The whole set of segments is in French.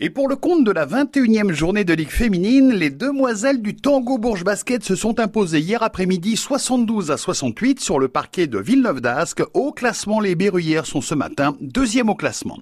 Et pour le compte de la 21e journée de Ligue féminine, les demoiselles du Tango Bourges Basket se sont imposées hier après-midi 72 à 68 sur le parquet de Villeneuve d'Ascq. Au classement, les Berruyères sont ce matin deuxième au classement.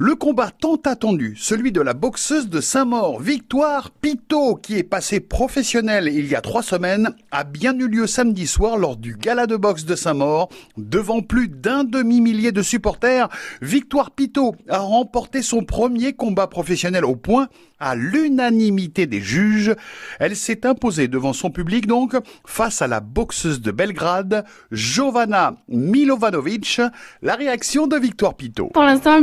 Le combat tant attendu, celui de la boxeuse de Saint-Maur, Victoire Pitot, qui est passée professionnelle il y a trois semaines, a bien eu lieu samedi soir lors du gala de boxe de Saint-Maur. Devant plus d'un demi-millier de supporters, Victoire Pitot a remporté son premier combat professionnel au point à l'unanimité des juges. Elle s'est imposée devant son public donc face à la boxeuse de Belgrade, Jovana Milovanovic. La réaction de Victoire Pitot. Pour l'instant,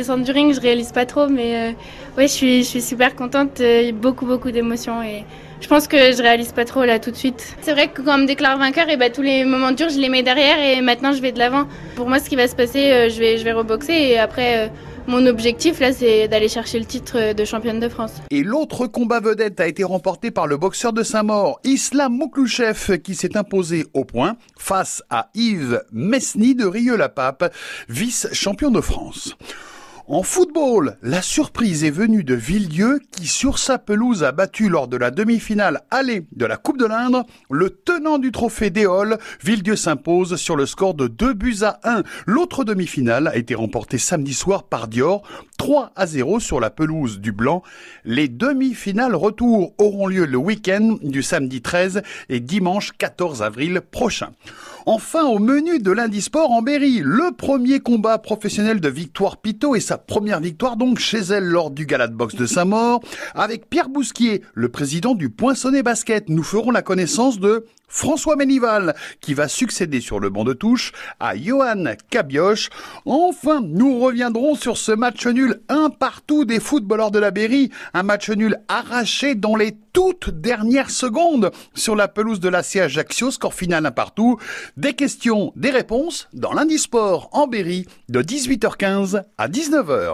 viens juste de descendre du ring, je réalise pas trop, mais euh, ouais, je suis, je suis super contente. A beaucoup, beaucoup d'émotions et je pense que je réalise pas trop là tout de suite. C'est vrai que quand on me déclare vainqueur, et ben, tous les moments durs, je les mets derrière et maintenant je vais de l'avant. Pour moi, ce qui va se passer, euh, je vais, je vais reboxer et après. Euh, mon objectif là, c'est d'aller chercher le titre de championne de France. Et l'autre combat vedette a été remporté par le boxeur de Saint-Maur, Islam Mouklouchev, qui s'est imposé au point face à Yves Mesny de Rieux-la-Pape, vice-champion de France. En football, la surprise est venue de Villedieu qui, sur sa pelouse, a battu lors de la demi-finale allée de la Coupe de l'Indre le tenant du trophée d'Éole. Villedieu s'impose sur le score de 2 buts à 1. L'autre demi-finale a été remportée samedi soir par Dior, 3 à 0 sur la pelouse du Blanc. Les demi-finales retour auront lieu le week-end du samedi 13 et dimanche 14 avril prochain. Enfin, au menu de lundi sport en Berry, le premier combat professionnel de Victoire Pitot et sa première victoire donc chez elle lors du gala de de Saint-Maur. Avec Pierre Bousquier, le président du Poinçonnet Basket, nous ferons la connaissance de François Ménival, qui va succéder sur le banc de touche à Johan Cabioche. Enfin, nous reviendrons sur ce match nul un partout des footballeurs de la Berry, un match nul arraché dans les toutes dernières secondes sur la pelouse de la Ajaccio, score final un partout. Des questions, des réponses dans lundi sport en Berry de 18h15 à 19h.